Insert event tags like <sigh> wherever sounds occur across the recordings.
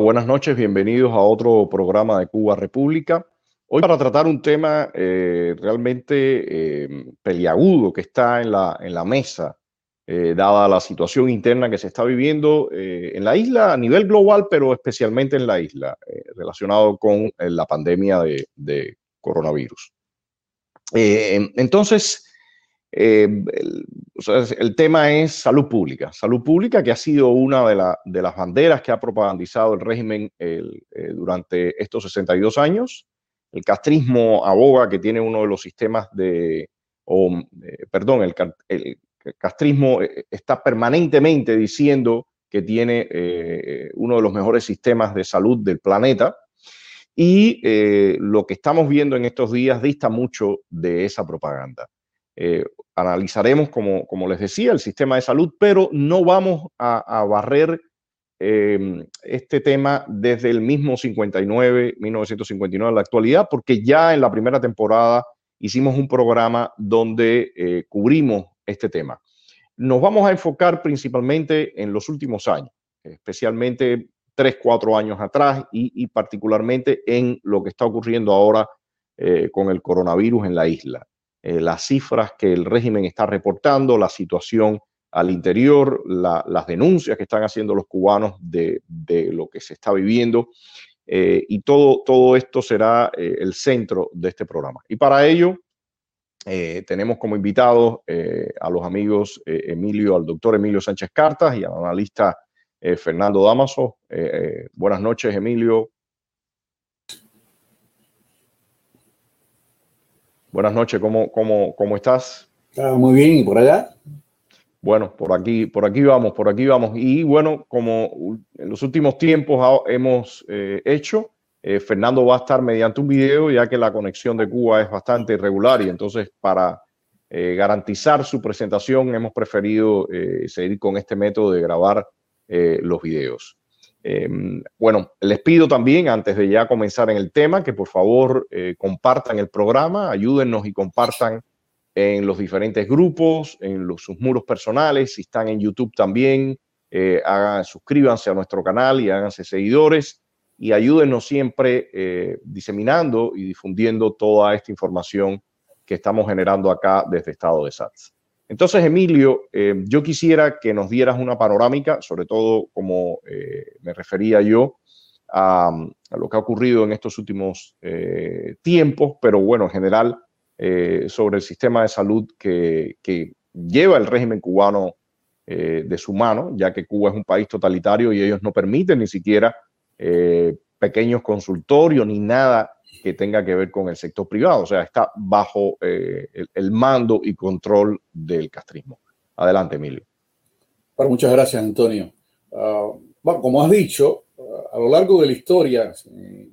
Buenas noches, bienvenidos a otro programa de Cuba República. Hoy para tratar un tema eh, realmente eh, peliagudo que está en la, en la mesa, eh, dada la situación interna que se está viviendo en la isla a nivel global, pero especialmente en la isla, relacionado con la pandemia de, de coronavirus. entonces, el, el, tema es salud pública. Salud pública que ha sido una de, de las banderas que ha propagandizado el régimen durante estos 62 años el castrismo aboga que tiene uno de los sistemas de, o, eh, perdón, el, castrismo eh, está permanentemente diciendo que tiene eh, uno de los mejores sistemas de salud del planeta. Y lo que estamos viendo en estos días dista mucho de esa propaganda. Analizaremos, como, les decía, el sistema de salud, pero no vamos a, a barrer Em, este tema desde el mismo 59, 1959 a la actualidad, porque ya en la primera temporada hicimos un programa donde eh, cubrimos este tema. Nos vamos a enfocar principalmente en los últimos años, especialmente tres, cuatro años atrás y, particularmente en lo que está ocurriendo ahora eh, con el coronavirus en la isla. Eh, las cifras que el régimen está reportando, la situación al interior, las denuncias que están haciendo los cubanos de, lo que se está viviendo. Eh, y todo, todo esto será eh, el centro de este programa. Y para ello tenemos como invitados a los amigos Emilio, al doctor Emilio Sánchez Cartas y al analista Fernando Damaso. buenas noches, Emilio. Buenas noches, ¿cómo, cómo, cómo estás? muy bien, ¿y por allá? Bueno, por aquí, por aquí vamos, por aquí vamos. Y bueno, como en los últimos tiempos hemos eh, hecho, eh, Fernando va a estar mediante un video, ya que la conexión de Cuba es bastante irregular y entonces para eh, garantizar su presentación hemos preferido seguir con este método de grabar los videos. Em, bueno, les pido también, antes de ya comenzar en el tema, que por favor compartan el programa, ayúdennos y compartan en los diferentes grupos, en los, sus muros personales, si están en YouTube también, eh, hagan, suscríbanse a nuestro canal y háganse seguidores y ayúdenos siempre eh, diseminando y difundiendo toda esta información que estamos generando acá desde Estado de SATS. Entonces, Emilio, eh, yo quisiera que nos dieras una panorámica, sobre todo como me refería yo a, lo que ha ocurrido en estos últimos tiempos, pero bueno, en general, eh, sobre el sistema de salud que, lleva el régimen cubano eh, de su mano, ya que Cuba es un país totalitario y ellos no permiten ni siquiera eh, pequeños consultorios ni nada que tenga que ver con el sector privado, o sea, está bajo el, mando y control del castrismo. Adelante, Emilio. Bueno, muchas gracias, Antonio. Ah, como has dicho, a lo largo de la historia,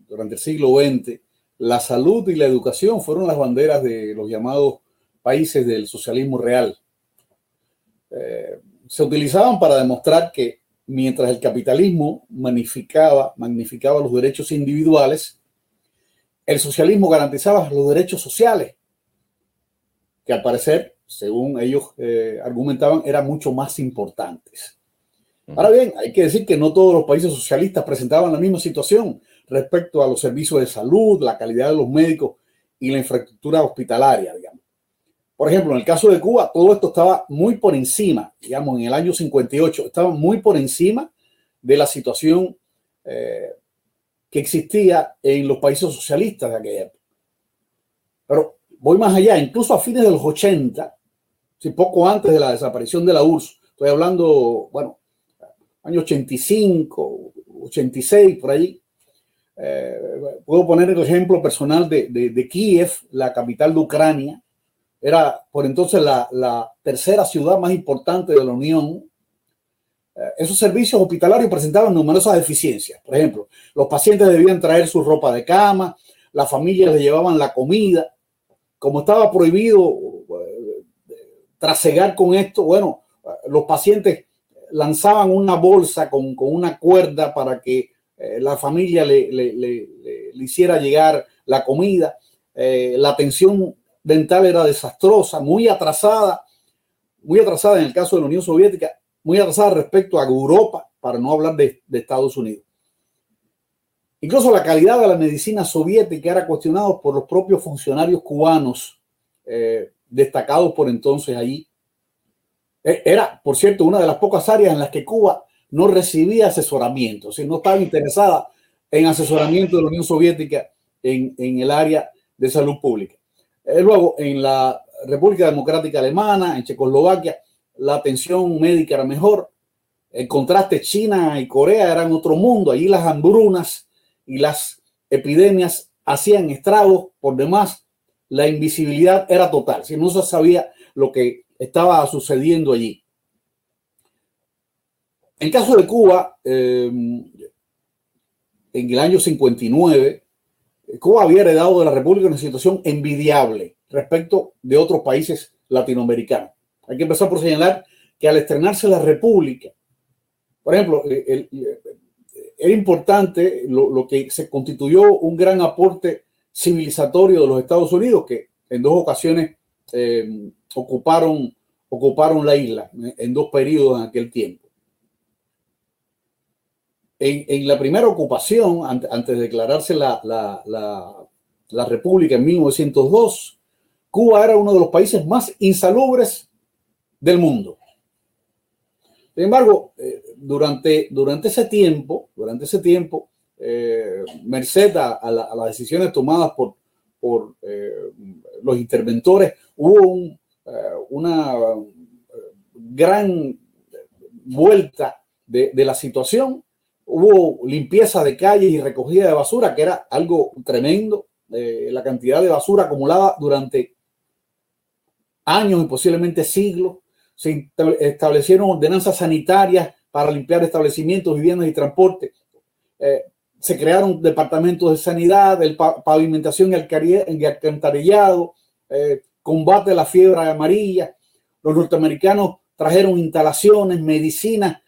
durante el siglo XX, la salud y la educación fueron las banderas de los llamados países del socialismo real. Eh, se utilizaban para demostrar que mientras el capitalismo magnificaba, magnificaba los derechos individuales, el socialismo garantizaba los derechos sociales, que al parecer, según ellos eh, argumentaban, eran mucho más importantes. Ahora bien, hay que decir que no todos los países socialistas presentaban la misma situación respecto a los servicios de salud, la calidad de los médicos y la infraestructura hospitalaria, digamos. Por ejemplo, en el caso de Cuba, todo esto estaba muy por encima, digamos, en el año 58, estaba muy por encima de la situación eh, que existía en los países socialistas de aquella época. Pero voy más allá, incluso a fines de los 80, si poco antes de la desaparición de la URSS, estoy hablando, bueno, año 85, 86, por allí, eh, puedo poner el ejemplo personal de, de, Kiev, la capital de Ucrania. Era por entonces la, la tercera ciudad más importante de la Unión. Eh, esos servicios hospitalarios presentaban numerosas deficiencias. Por ejemplo, los pacientes debían traer su ropa de cama, las familias le llevaban la comida. Como estaba prohibido eh, trasegar con esto, bueno, los pacientes lanzaban una bolsa con, con una cuerda para que eh, la familia le, hiciera llegar la comida, eh, la atención dental era desastrosa, muy atrasada, muy atrasada en el caso de la Unión Soviética, muy atrasada respecto a Europa, para no hablar de, Estados Unidos. Incluso la calidad de la medicina soviética era cuestionada por los propios funcionarios cubanos eh, destacados por entonces allí. E, era, por cierto, una de las pocas áreas en las que Cuba no recibía asesoramiento, o sea, no estaba interesada en asesoramiento de la Unión Soviética en, en el área de salud pública. Eh, luego, en la República Democrática Alemana, en Checoslovaquia, la atención médica era mejor. En contraste, China y Corea eran otro mundo. Allí las hambrunas y las epidemias hacían estragos por demás. La invisibilidad era total. Si no se sabía lo que estaba sucediendo allí. En caso de Cuba, eh, en el año 59, Cuba había heredado de la República una situación envidiable respecto de otros países latinoamericanos. Hay que empezar por señalar que al estrenarse la República, por ejemplo, eh, eh, era importante lo, que se constituyó un gran aporte civilizatorio de los Estados Unidos, que en dos ocasiones eh, ocuparon, ocuparon la isla, en dos periodos en aquel tiempo. En, la primera ocupación, antes, de declararse la, la República en 1902, Cuba era uno de los países más insalubres del mundo. Sin embargo, eh, durante, durante ese tiempo, durante ese tiempo, eh, merced a, las decisiones tomadas por, por eh, los interventores, hubo una gran vuelta de, de, la situación. Hubo limpieza de calles y recogida de basura, que era algo tremendo. la cantidad de basura acumulada durante años y posiblemente siglos. Se establecieron ordenanzas sanitarias para limpiar establecimientos, viviendas y transporte. Eh, se crearon departamentos de sanidad, pavimentación y alcantarillado, eh, combate a la fiebre amarilla. Los norteamericanos trajeron instalaciones, medicinas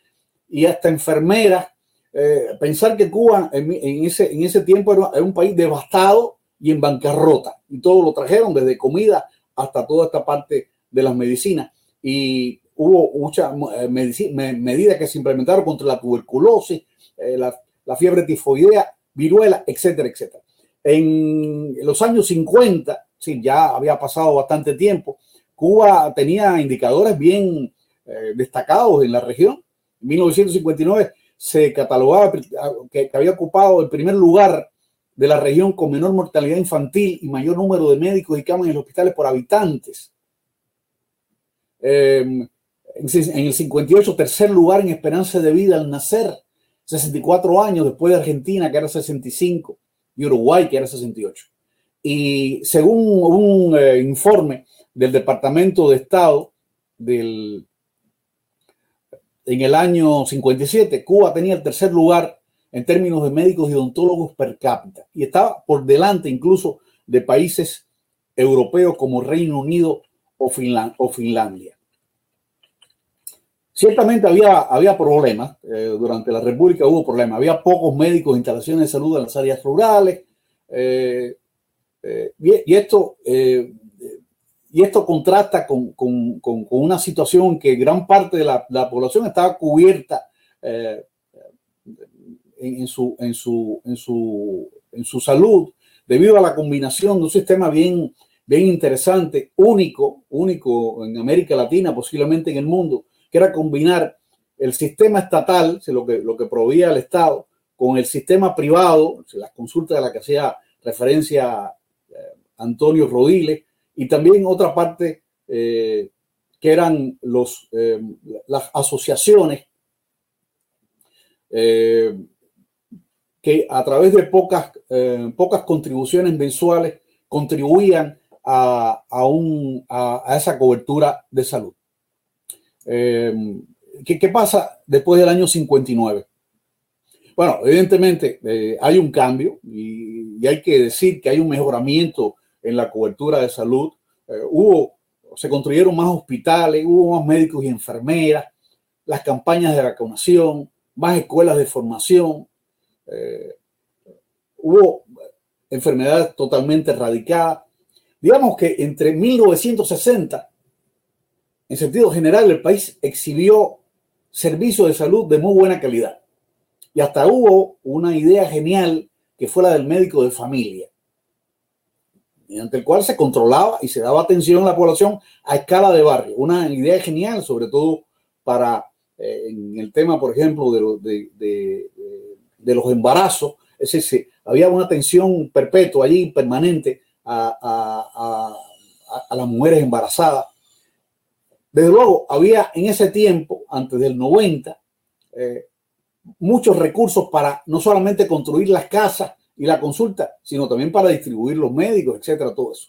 y hasta enfermeras. Eh, pensar que Cuba en, ese, en ese tiempo era un país devastado y en bancarrota. Y todo lo trajeron, desde comida hasta toda esta parte de las medicinas. Y hubo muchas eh, medidas que se implementaron contra la tuberculosis, eh, la, fiebre tifoidea, viruela, etcétera, etcétera. En los años 50, sí, ya había pasado bastante tiempo, Cuba tenía indicadores bien eh, destacados en la región. En 1959 se catalogaba que había ocupado el primer lugar de la región con menor mortalidad infantil y mayor número de médicos y camas en los hospitales por habitantes. Em, en el 58, tercer lugar en esperanza de vida al nacer, 64 años después de Argentina, que era 65, y Uruguay, que era 68. Y según un eh, informe del Departamento de Estado del, en el año 57, Cuba tenía el tercer lugar en términos de médicos y odontólogos per cápita y estaba por delante incluso de países europeos como Reino Unido o, Finlandia. Ciertamente había, había problemas, eh, durante la República hubo problemas, había pocos médicos, instalaciones de salud en las áreas rurales, eh, eh, y, esto, y esto contrasta con, una situación que gran parte de la, la población estaba cubierta en, su, en, su, en, su, en su salud debido a la combinación de un sistema bien, bien interesante, único, único en América Latina, posiblemente en el mundo, que era combinar el sistema estatal, lo que, lo que proveía el Estado, con el sistema privado, las consultas de las que hacía referencia eh, Antonio Rodiles, y también otra parte eh, que eran los, eh, las asociaciones que a través de pocas, eh, pocas contribuciones mensuales contribuían a, a, esa cobertura de salud. Eh, ¿qué, pasa después del año 59? Bueno, evidentemente eh, hay un cambio y, hay que decir que hay un mejoramiento en la cobertura de salud. hubo, se construyeron más hospitales, hubo más médicos y enfermeras, las campañas de vacunación, más escuelas de formación, eh, hubo enfermedades totalmente erradicadas. Digamos que entre 1960, en sentido general, el país exhibió servicios de salud de muy buena calidad. Y hasta hubo una idea genial que fue la del médico de familia, mediante el cual se controlaba y se daba atención a la población a escala de barrio. Una idea genial, sobre todo para eh, en el tema, por ejemplo, de, de, los embarazos. Es decir, había una atención perpetua allí, permanente, a, las mujeres embarazadas. Desde luego, había en ese tiempo, antes del 90, eh, muchos recursos para no solamente construir las casas y la consulta, sino también para distribuir los médicos, etcétera, todo eso.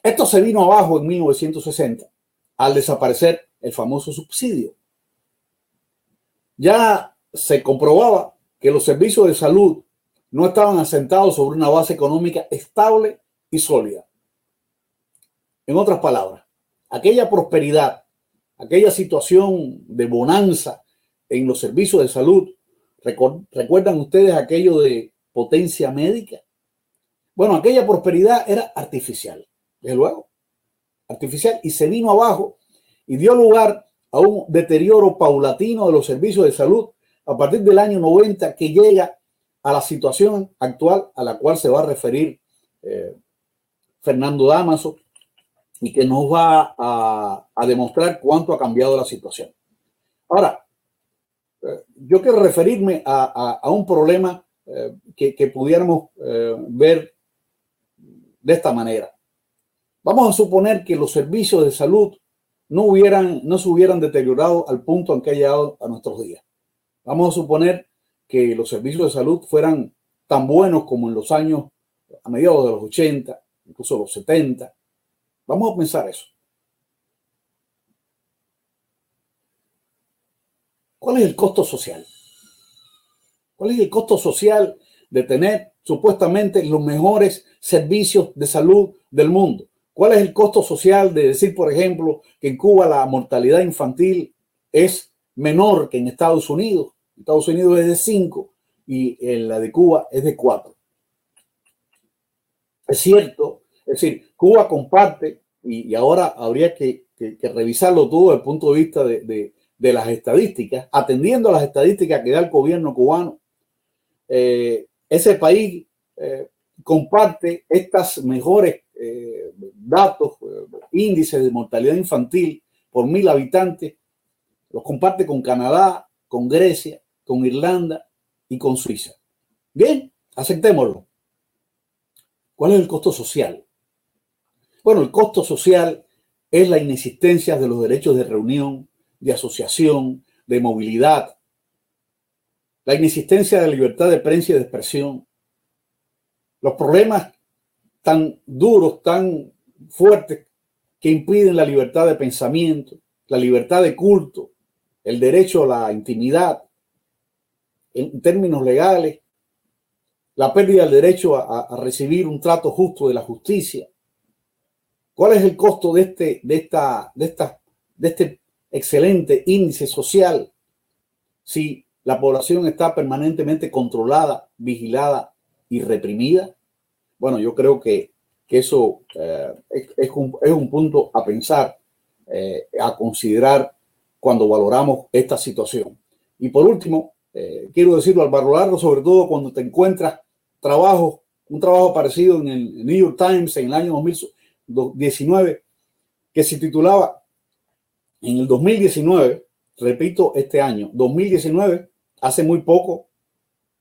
Esto se vino abajo en 1960 al desaparecer el famoso subsidio. Ya se comprobaba que los servicios de salud no estaban asentados sobre una base económica estable y sólida. En otras palabras, aquella prosperidad, aquella situación de bonanza en los servicios de salud, ¿recuerdan ustedes aquello de potencia médica? Bueno, aquella prosperidad era artificial, desde luego, artificial, y se vino abajo y dio lugar a un deterioro paulatino de los servicios de salud a partir del año 90 que llega a la situación actual a la cual se va a referir eh, Fernando Damaso y que nos va a, demostrar cuánto ha cambiado la situación. Ahora, eh, yo quiero referirme a, un problema eh, que, pudiéramos eh, ver de esta manera. Vamos a suponer que los servicios de salud no, hubieran, no se hubieran deteriorado al punto en que ha llegado a nuestros días. Vamos a suponer que los servicios de salud fueran tan buenos como en los años a mediados de los 80, incluso los 70. Vamos a pensar eso. ¿Cuál es el costo social? ¿Cuál es el costo social de tener supuestamente los mejores servicios de salud del mundo? ¿Cuál es el costo social de decir, por ejemplo, que en Cuba la mortalidad infantil es menor que en Estados Unidos? Estados Unidos es de 5 y en la de Cuba es de 4. Es cierto, es decir, Cuba comparte, y, ahora habría que, revisarlo todo desde el punto de vista de, las estadísticas, atendiendo a las estadísticas que da el gobierno cubano. Eh, ese país eh, comparte estas mejores eh, datos, índices de mortalidad infantil por mil habitantes, los comparte con Canadá, con Grecia, con Irlanda y con Suiza. Bien, aceptémoslo. ¿Cuál es el costo social? Bueno, el costo social es la inexistencia de los derechos de reunión, de asociación, de movilidad, la inexistencia de libertad de prensa y de expresión, los problemas tan duros, tan fuertes que impiden la libertad de pensamiento, la libertad de culto, el derecho a la intimidad, en términos legales, la pérdida del derecho a, recibir un trato justo de la justicia. ¿Cuál es el costo de este, de esta, de esta, de este excelente índice social si la población está permanentemente controlada, vigilada y reprimida? Bueno, yo creo que, eso eh, es, un, punto a pensar, eh, a considerar cuando valoramos esta situación. Y por último, eh, quiero decirlo al barro sobre todo cuando te encuentras trabajo, un trabajo parecido en el New York Times en el año 2019, que se titulaba en el 2019, repito, este año, 2019, hace muy poco,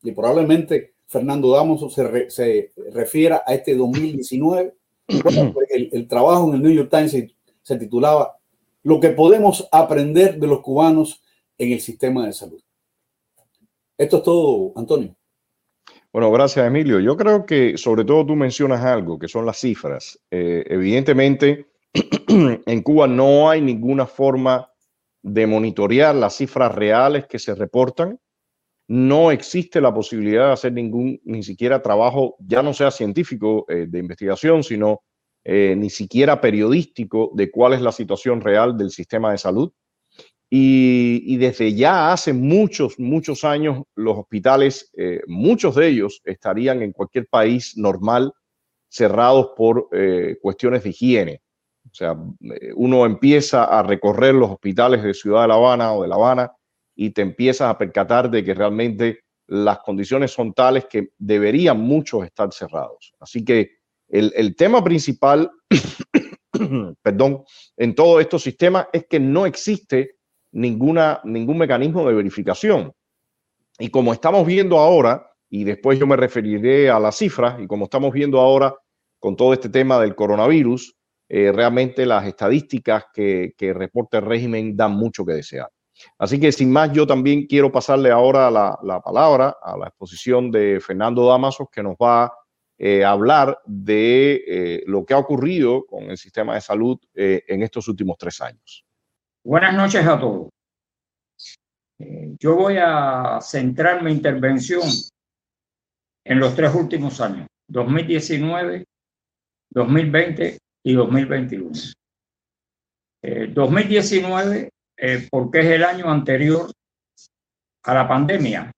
y probablemente Fernando Damos se, se refiera a este 2019. <clears throat> Pues el, trabajo en el New York Times se, se titulaba Lo que podemos aprender de los cubanos en el sistema de salud. Esto es todo, Antonio. Bueno, gracias Emilio. Yo creo que sobre todo tú mencionas algo, que son las cifras. Eh, evidentemente, <clears throat> en Cuba no hay ninguna forma de monitorear las cifras reales que se reportan. No existe la posibilidad de hacer ningún, ni siquiera trabajo, ya no sea científico eh, de investigación, sino eh, ni siquiera periodístico de cuál es la situación real del sistema de salud. Y, desde ya hace muchos, muchos años los hospitales, eh, muchos de ellos estarían en cualquier país normal cerrados por cuestiones de higiene. O sea, uno empieza a recorrer los hospitales de Ciudad de La Habana o de La Habana y te empiezas a percatar de que realmente las condiciones son tales que deberían muchos estar cerrados. Así que el, tema principal, <coughs> perdón, en todos estos sistemas es que no existe ninguna, ningún mecanismo de verificación. Y como estamos viendo ahora, y después yo me referiré a las cifras, y como estamos viendo ahora con todo este tema del coronavirus, eh, realmente las estadísticas que, que reporta el régimen dan mucho que desear. Así que sin más, yo también quiero pasarle ahora la, la palabra a la exposición de Fernando Damasos, que nos va a eh, hablar de eh, lo que ha ocurrido con el sistema de salud eh, en estos últimos tres años. Buenas noches a todos. Yo voy a centrar mi intervención en los tres últimos años, 2019, 2020 y 2021. 2019 eh, porque es el año anterior a la pandemia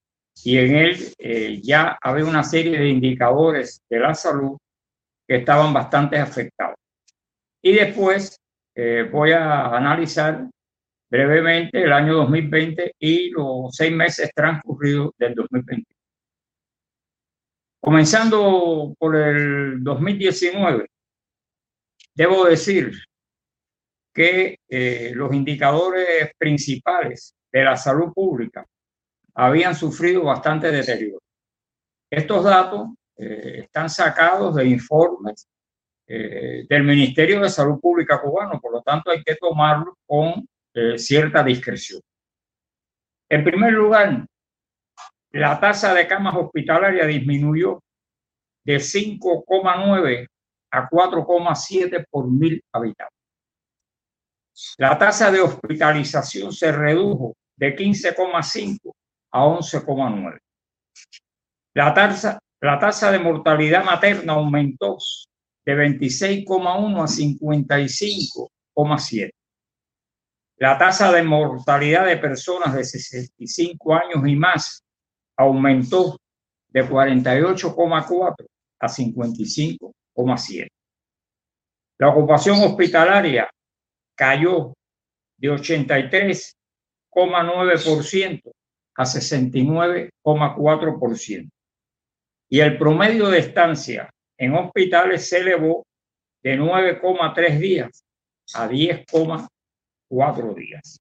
y en él eh, ya había una serie de indicadores de la salud que estaban bastante afectados. Y después eh, voy a analizar brevemente el año 2020 y los seis meses transcurridos del 2020. Comenzando por el 2019, debo decir que eh, los indicadores principales de la salud pública habían sufrido bastante deterioro. Estos datos eh, están sacados de informes eh, del Ministerio de Salud Pública cubano, por lo tanto hay que tomarlos con cierta discreción. En primer lugar, la tasa de camas hospitalarias disminuyó de 5,9 a 4,7 por mil habitantes. La tasa de hospitalización se redujo de 15,5 a 11,9. La tasa, la tasa de mortalidad materna aumentó de 26,1 a 55,7. La tasa de mortalidad de personas de 65 años y más aumentó de 48,4 a 55,7. La ocupación hospitalaria cayó de 83,9% a 69,4%. Y el promedio de estancia en hospitales se elevó de 9,3 días a 10,4 días.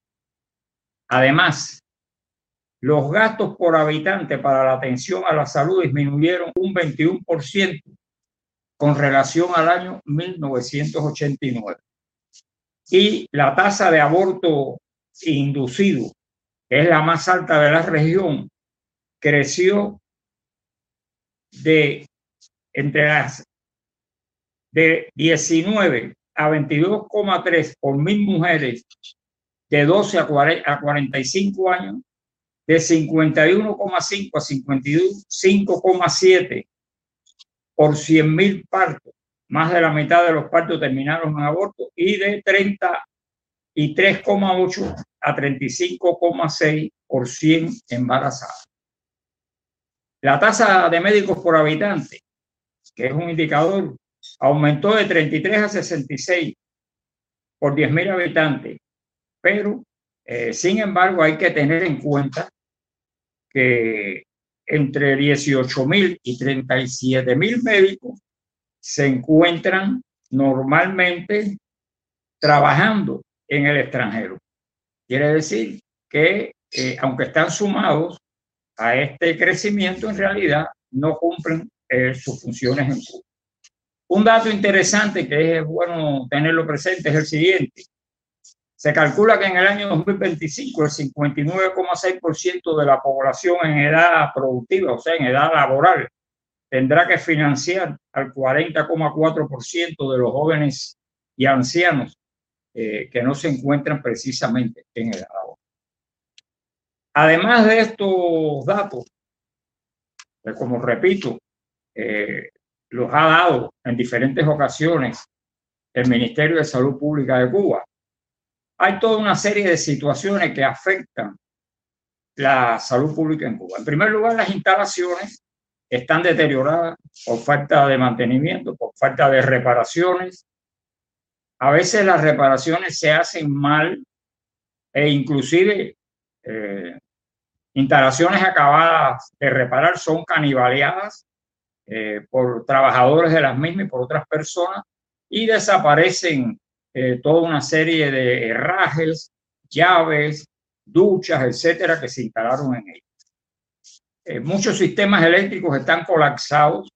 Además, los gastos por habitante para la atención a la salud disminuyeron un 21% con relación al año 1989 y la tasa de aborto inducido, que es la más alta de la región, creció de entre las de 19 a 22,3 por mil mujeres de 12 a, 40, a 45 años, de 51,5 a 55,7 por 100 mil partos más de la mitad de los partos terminaron en aborto y de 33,8 a 35,6 por 100 embarazadas. La tasa de médicos por habitante, que es un indicador, aumentó de 33 a 66 por 10.000 habitantes, pero eh, sin embargo hay que tener en cuenta que entre 18.000 y 37.000 médicos se encuentran normalmente trabajando en el extranjero. Quiere decir que, eh, aunque están sumados a este crecimiento, en realidad no cumplen eh, sus funciones en Cuba. Un dato interesante que es bueno tenerlo presente es el siguiente. Se calcula que en el año 2025 el 59,6% de la población en edad productiva, o sea, en edad laboral, tendrá que financiar al 40,4% de los jóvenes y ancianos eh, que no se encuentran precisamente en el agua. Además de estos datos, que como repito, eh, los ha dado en diferentes ocasiones el Ministerio de Salud Pública de Cuba, hay toda una serie de situaciones que afectan la salud pública en Cuba. En primer lugar, las instalaciones están deterioradas por falta de mantenimiento, por falta de reparaciones. A veces las reparaciones se hacen mal e inclusive eh, instalaciones acabadas de reparar son canibaleadas eh, por trabajadores de las mismas y por otras personas y desaparecen eh, toda una serie de herrajes, llaves, duchas, etcétera, que se instalaron en ellas. Eh, muchos sistemas eléctricos están colapsados.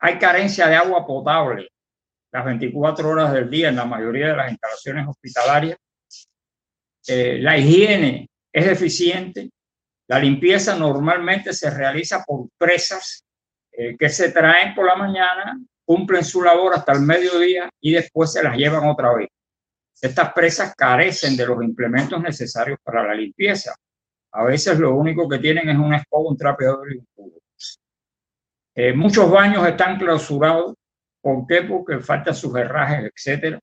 Hay carencia de agua potable las 24 horas del día en la mayoría de las instalaciones hospitalarias. Eh, la higiene es deficiente. La limpieza normalmente se realiza por presas eh, que se traen por la mañana, cumplen su labor hasta el mediodía y después se las llevan otra vez. Estas presas carecen de los implementos necesarios para la limpieza. A veces lo único que tienen es una escoba, un trapeador y un cubo. Eh, muchos baños están clausurados. ¿Por qué? Porque faltan sus herrajes, etc.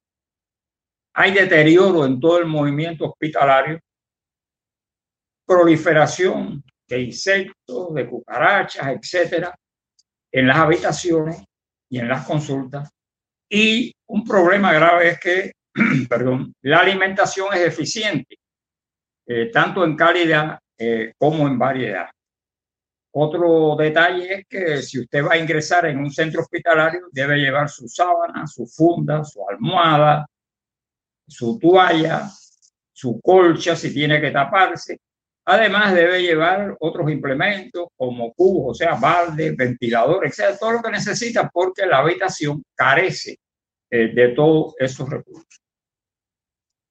Hay deterioro en todo el movimiento hospitalario, proliferación de insectos, de cucarachas, etcétera, en las habitaciones y en las consultas. Y un problema grave es que <clears throat> perdón, la alimentación es eficiente, eh, tanto en calidad eh, como en variedad. Otro detalle es que si usted va a ingresar en un centro hospitalario, debe llevar su sábana, su funda, su almohada, su toalla, su colcha si tiene que taparse. Además, debe llevar otros implementos como cubos, o sea, balde, ventilador, etc. Todo lo que necesita porque la habitación carece eh, de todos esos recursos.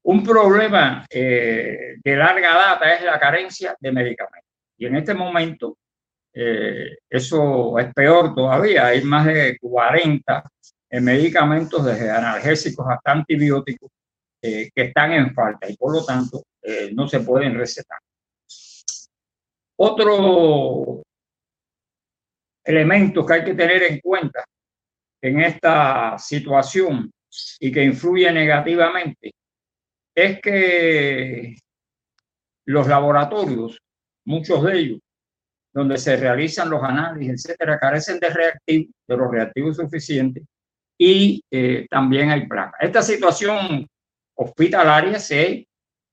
Un problema eh, de larga data es la carencia de medicamentos. Y en este momento eh, eso es peor todavía. Hay más de 40 medicamentos, desde analgésicos hasta antibióticos, que están en falta y por lo tanto no se pueden recetar. Otro elemento que hay que tener en cuenta en esta situación y que influye negativamente es que los laboratorios, muchos de ellos, donde se realizan los análisis, etcétera, carecen de reactivos, de los reactivos suficientes y eh, también hay placa. Esta situación hospitalaria se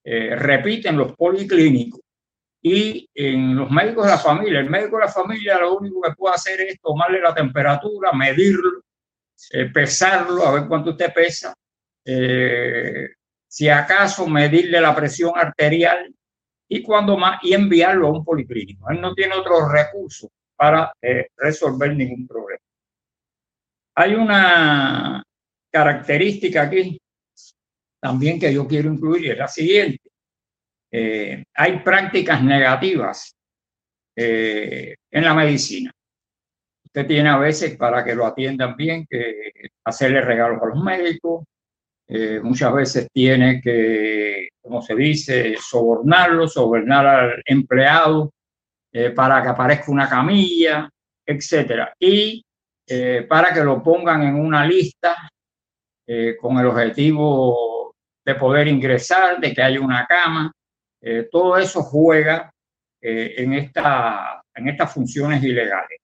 eh, repite en los policlínicos y en los médicos de la familia. El médico de la familia lo único que puede hacer es tomarle la temperatura, medirlo, eh, pesarlo, a ver cuánto usted pesa, eh, si acaso medirle la presión arterial y cuando más y enviarlo a un policlínico. Él no tiene otros recursos para eh, resolver ningún problema. Hay una característica aquí también que yo quiero incluir y es la siguiente. Eh, hay prácticas negativas en la medicina. Usted tiene a veces para que lo atiendan bien que hacerle regalos a los médicos, eh, muchas veces tiene que, como se dice, sobornarlo, sobornar al empleado eh, para que aparezca una camilla, etcétera. Y eh, para que lo pongan en una lista con el objetivo de poder ingresar, de que haya una cama. todo eso juega en, esta, en estas funciones ilegales.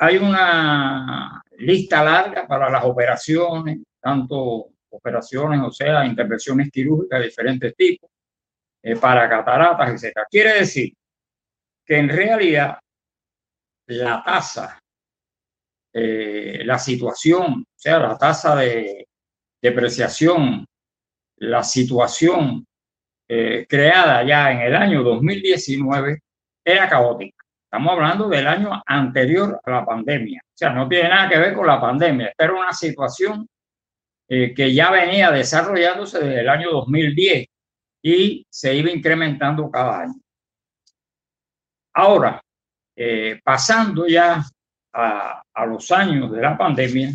Hay una lista larga para las operaciones, tanto operaciones, o sea, intervenciones quirúrgicas de diferentes tipos, eh, para cataratas, etc. Quiere decir que en realidad la tasa, eh, la situación, o sea, la tasa de depreciación, la situación eh, creada ya en el año 2019 era caótica. Estamos hablando del año anterior a la pandemia. O sea, no tiene nada que ver con la pandemia. Era una situación eh, que ya venía desarrollándose desde el año 2010 y se iba incrementando cada año. Ahora, eh, pasando ya a, los años de la pandemia,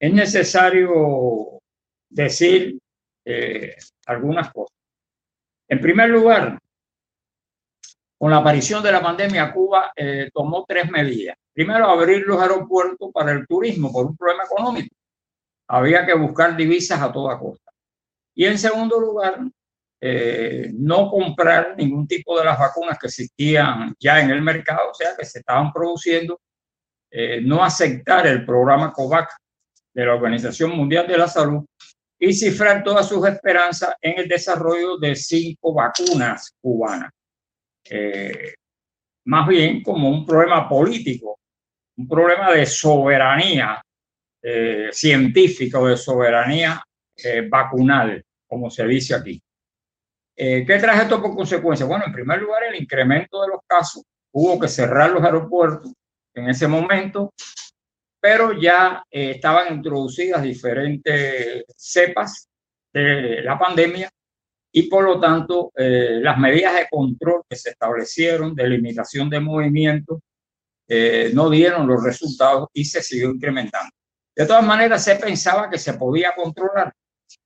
es necesario decir eh, algunas cosas. En primer lugar, con la aparición de la pandemia, Cuba tomó tres medidas. Primero, abrir los aeropuertos para el turismo por un problema económico había que buscar divisas a toda costa. Y en segundo lugar, eh, no comprar ningún tipo de las vacunas que existían ya en el mercado, o sea, que se estaban produciendo, eh, no aceptar el programa COVAX de la Organización Mundial de la Salud y cifrar todas sus esperanzas en el desarrollo de cinco vacunas cubanas. Eh, más bien como un problema político, un problema de soberanía eh, científica o de soberanía eh, vacunal, como se dice aquí. ¿Qué trae esto por consecuencia? Bueno, en primer lugar, el incremento de los casos. Hubo que cerrar los aeropuertos en ese momento pero ya eh, estaban introducidas diferentes cepas de la pandemia y por lo tanto eh, las medidas de control que se establecieron de limitación de movimiento eh, no dieron los resultados y se siguió incrementando. De todas maneras, se pensaba que se podía controlar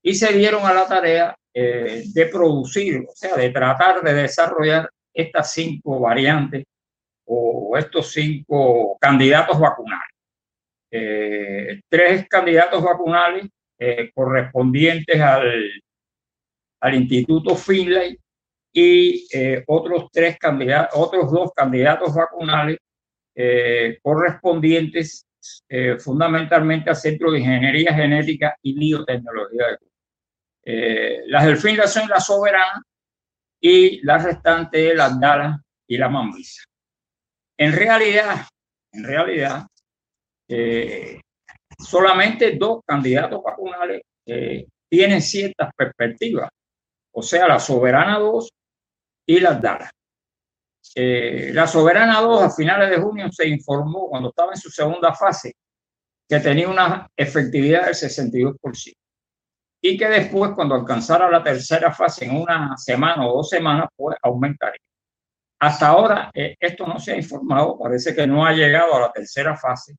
y se dieron a la tarea de producir, o sea, de tratar de desarrollar estas cinco variantes o estos cinco candidatos vacunales. Eh, tres candidatos vacunales eh, correspondientes al, al Instituto Finlay y eh, otros tres otros dos candidatos vacunales correspondientes fundamentalmente al Centro de Ingeniería Genética y Biotecnología de las del Finlay son la soberana y la restante la Dala y la Mambisa. En realidad, en realidad, eh, solamente dos candidatos vacunales eh, tienen ciertas perspectivas, o sea, la Soberana 2 y la DARA. Eh, la Soberana 2 a finales de junio se informó cuando estaba en su segunda fase que tenía una efectividad del 62% y que después cuando alcanzara la tercera fase en una semana o dos semanas pues aumentaría. Hasta ahora esto no se ha informado, parece que no ha llegado a la tercera fase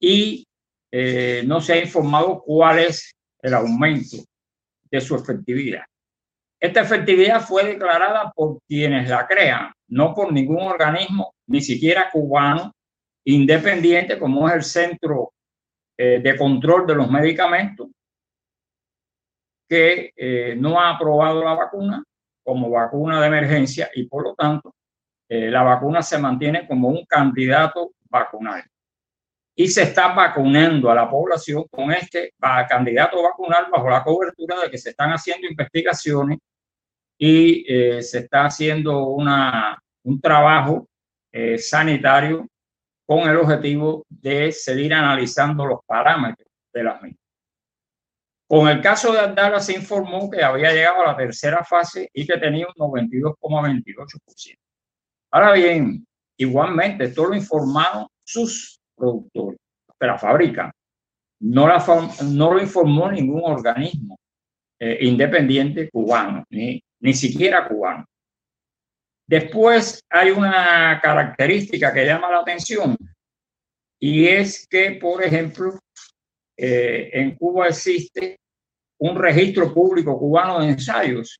y eh, no se ha informado cuál es el aumento de su efectividad. Esta efectividad fue declarada por quienes la crean, no por ningún organismo, ni siquiera cubano, independiente como es el Centro eh, de Control de los Medicamentos, que eh, no ha aprobado la vacuna como vacuna de emergencia y por lo tanto la vacuna se mantiene como un candidato vacunal. Y se está vacunando a la población con este candidato vacunal bajo la cobertura de que se están haciendo investigaciones y eh, se está haciendo una, un trabajo eh, sanitario con el objetivo de seguir analizando los parámetros de las mismas. Con el caso de Andala se informó que había llegado a la tercera fase y que tenía un 92,28%. Ahora bien, igualmente, esto lo informaron sus productores que la fabrican. No, la, no lo informó ningún organismo eh, independiente cubano, ni, ni siquiera cubano. Después hay una característica que llama la atención y es que, por ejemplo, eh, en Cuba existe un registro público cubano de ensayos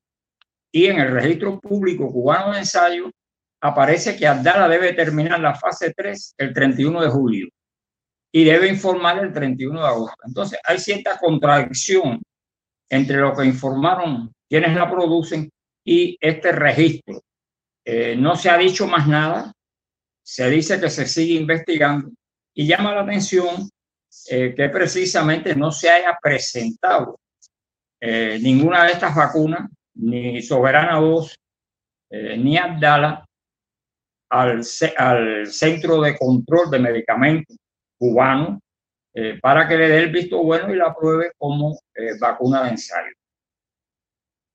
y en el registro público cubano de ensayos aparece que Abdala debe terminar la fase 3 el 31 de julio y debe informar el 31 de agosto. Entonces, hay cierta contradicción entre lo que informaron quienes la producen y este registro. Eh, no se ha dicho más nada, se dice que se sigue investigando y llama la atención eh, que precisamente no se haya presentado eh, ninguna de estas vacunas, ni Soberana 2, ni Abdala, al, al Centro de Control de Medicamentos cubano eh, para que le dé el visto bueno y la apruebe como eh, vacuna de ensayo.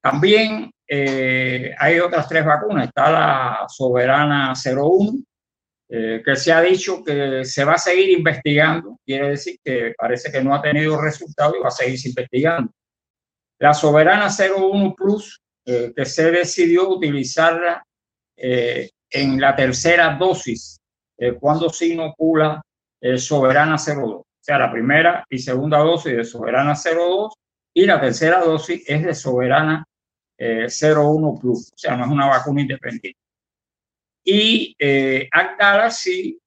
También eh, hay otras tres vacunas. Está la Soberana 01, que se ha dicho que se va a seguir investigando. Quiere decir que parece que no ha tenido resultado y va a seguir investigando. La Soberana 01 Plus, que se decidió utilizarla en la tercera dosis cuando se inocula Soberana 02. Sea, la primera y segunda dosis de Soberana 02 y la tercera dosis es de Soberana 01 eh, Plus. O sea, no es una vacuna independiente. Y eh, Actala sí,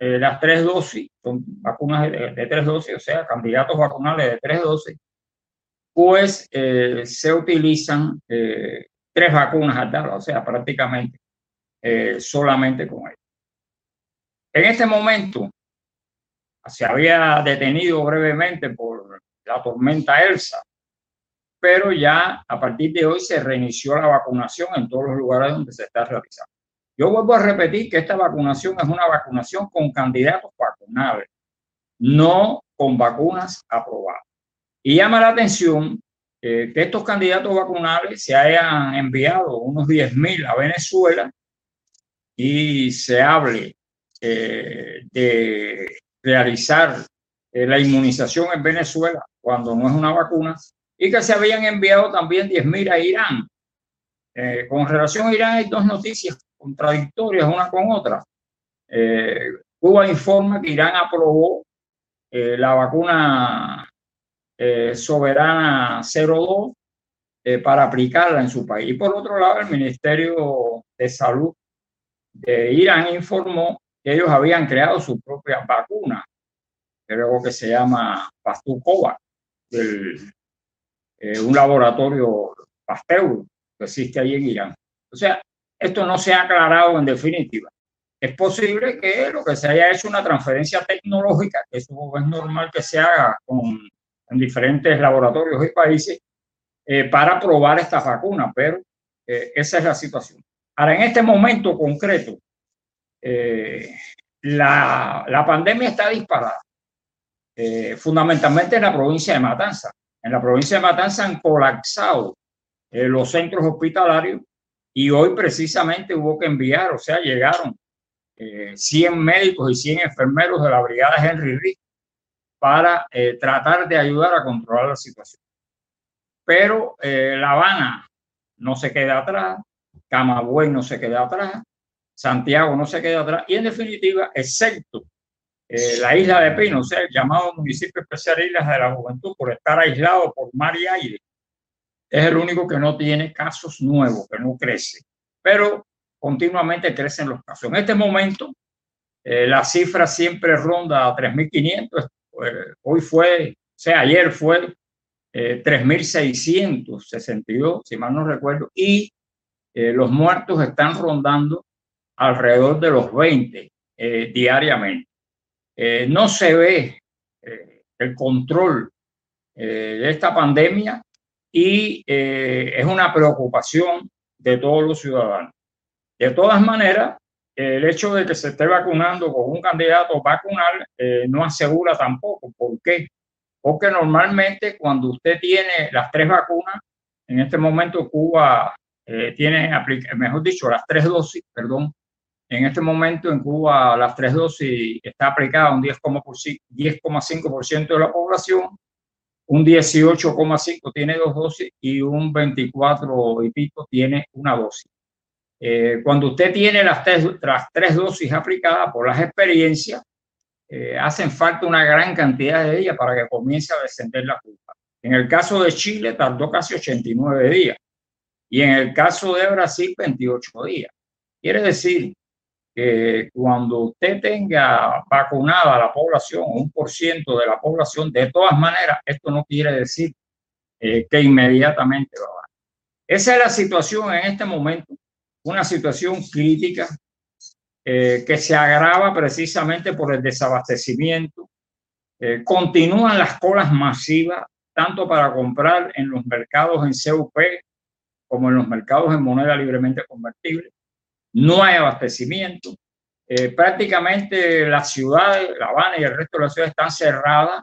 eh, las tres dosis, son vacunas de, tres dosis, o sea, candidatos vacunales de tres dosis, pues eh, se utilizan tres vacunas Actala, o sea, prácticamente solamente con ellos. En este momento, se había detenido brevemente por la tormenta Elsa pero ya a partir de hoy se reinició la vacunación en todos los lugares donde se está realizando. Yo vuelvo a repetir que esta vacunación es una vacunación con candidatos vacunables, no con vacunas aprobadas. Y llama la atención eh, que estos candidatos vacunables se hayan enviado unos 10.000 a Venezuela y se hable eh, de realizar eh, la inmunización en Venezuela cuando no es una vacuna y que se habían enviado también 10.000 a Irán. con relación a Irán hay dos noticias contradictorias una con otra. Eh, Cuba informa que Irán aprobó eh, la vacuna eh, soberana 02 para aplicarla en su país. Y por otro lado, el Ministerio de Salud de Irán informó que ellos habían creado su propia vacuna, creo que se llama Pastukova, un laboratorio Pasteur que existe ahí en Irán. O sea, esto no se ha aclarado en definitiva. Es posible que lo que se haya hecho una transferencia tecnológica, que eso es normal que se haga con, en diferentes laboratorios y países, eh, para probar estas vacunas, pero eh, esa es la situación. Ahora, en este momento concreto, eh, la, la, pandemia está disparada, fundamentalmente en la provincia de Matanza. En la provincia de Matanza han colapsado los centros hospitalarios y hoy precisamente hubo que enviar, o sea, llegaron 100 eh, médicos y 100 enfermeros de la brigada Henry Reed para eh, tratar de ayudar a controlar la situación. Pero eh, La Habana no se queda atrás, Camagüey no se queda atrás, Santiago no se queda atrás y en definitiva, excepto la isla de Pino, o sea, el llamado municipio especial Islas de la Juventud, por estar aislado por mar y aire, es el único que no tiene casos nuevos, que no crece, pero continuamente crecen los casos. En este momento, eh, la cifra siempre ronda a 3.500, pues, hoy fue, o sea, ayer fue eh, 3.662, si mal no recuerdo, y eh, los muertos están rondando alrededor de los 20 eh, diariamente. no se ve el control de esta pandemia y eh, es una preocupación de todos los ciudadanos. De todas maneras, el hecho de que se esté vacunando con un candidato vacunal eh, no asegura tampoco. ¿Por qué? Porque normalmente cuando usted tiene las tres vacunas, en este momento Cuba eh, tiene, mejor dicho, las tres dosis, perdón, en este momento en Cuba las tres dosis está aplicada un 10,5% de la población un 18,5 tiene dos dosis y un 24 y pico tiene una dosis. Eh, cuando usted tiene las tres, tres dosis aplicadas por las experiencias, eh, hacen falta una gran cantidad de ellas para que comience a descender la curva. En el caso de Chile tardó casi 89 días y en el caso de Brasil 28 días. Quiere decir que cuando usted tenga vacunada a la población, un por ciento de la población, de todas maneras, esto no quiere decir eh, que inmediatamente va a bajar. Esa es la situación en este momento, una situación crítica eh, que se agrava precisamente por el desabastecimiento. Eh, continúan las colas masivas, tanto para comprar en los mercados en CUP como en los mercados en moneda libremente convertible no hay abastecimiento. Eh, prácticamente las ciudades, La Habana y el resto de las ciudades están cerradas.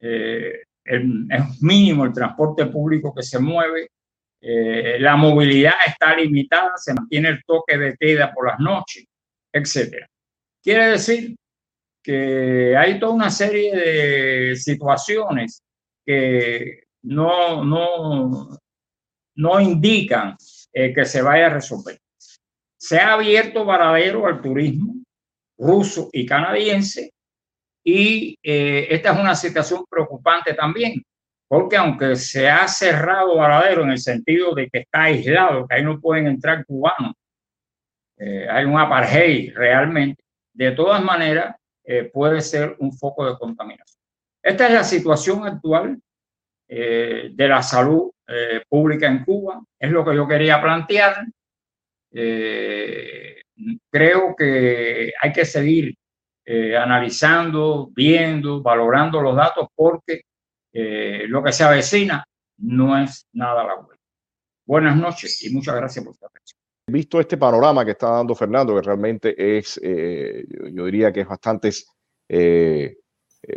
Eh, es mínimo el transporte público que se mueve. Eh, la movilidad está limitada, se mantiene el toque de queda por las noches, etc. Quiere decir que hay toda una serie de situaciones que no, no, no indican que se vaya a resolver se ha abierto varadero al turismo ruso y canadiense y eh, esta es una situación preocupante también, porque aunque se ha cerrado varadero en el sentido de que está aislado, que ahí no pueden entrar cubanos, eh, hay un apartheid realmente, de todas maneras eh, puede ser un foco de contaminación. Esta es la situación actual de la salud pública en Cuba, es lo que yo quería plantear. Eh, creo que hay que seguir eh, analizando, viendo, valorando los datos porque eh, lo que se avecina no es nada la buena. Buenas noches y muchas gracias por su atención. Visto este panorama que está dando Fernando, que realmente es, yo diría que es bastante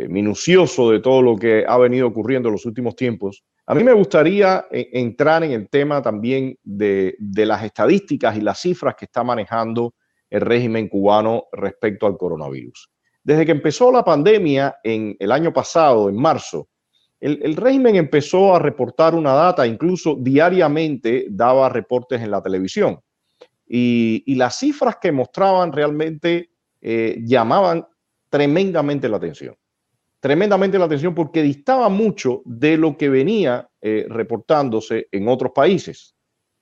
minucioso de todo lo que ha venido ocurriendo en los últimos tiempos, a mí me gustaría entrar en el tema también de, de las estadísticas y las cifras que está manejando el régimen cubano respecto al coronavirus. Desde que empezó la pandemia en el año pasado, en marzo, el, régimen empezó a reportar una data, incluso diariamente daba reportes en la televisión. Y, las cifras que mostraban realmente eh, llamaban tremendamente la atención. Tremendamente la atención porque distaba mucho de lo que venía eh, reportándose en otros países.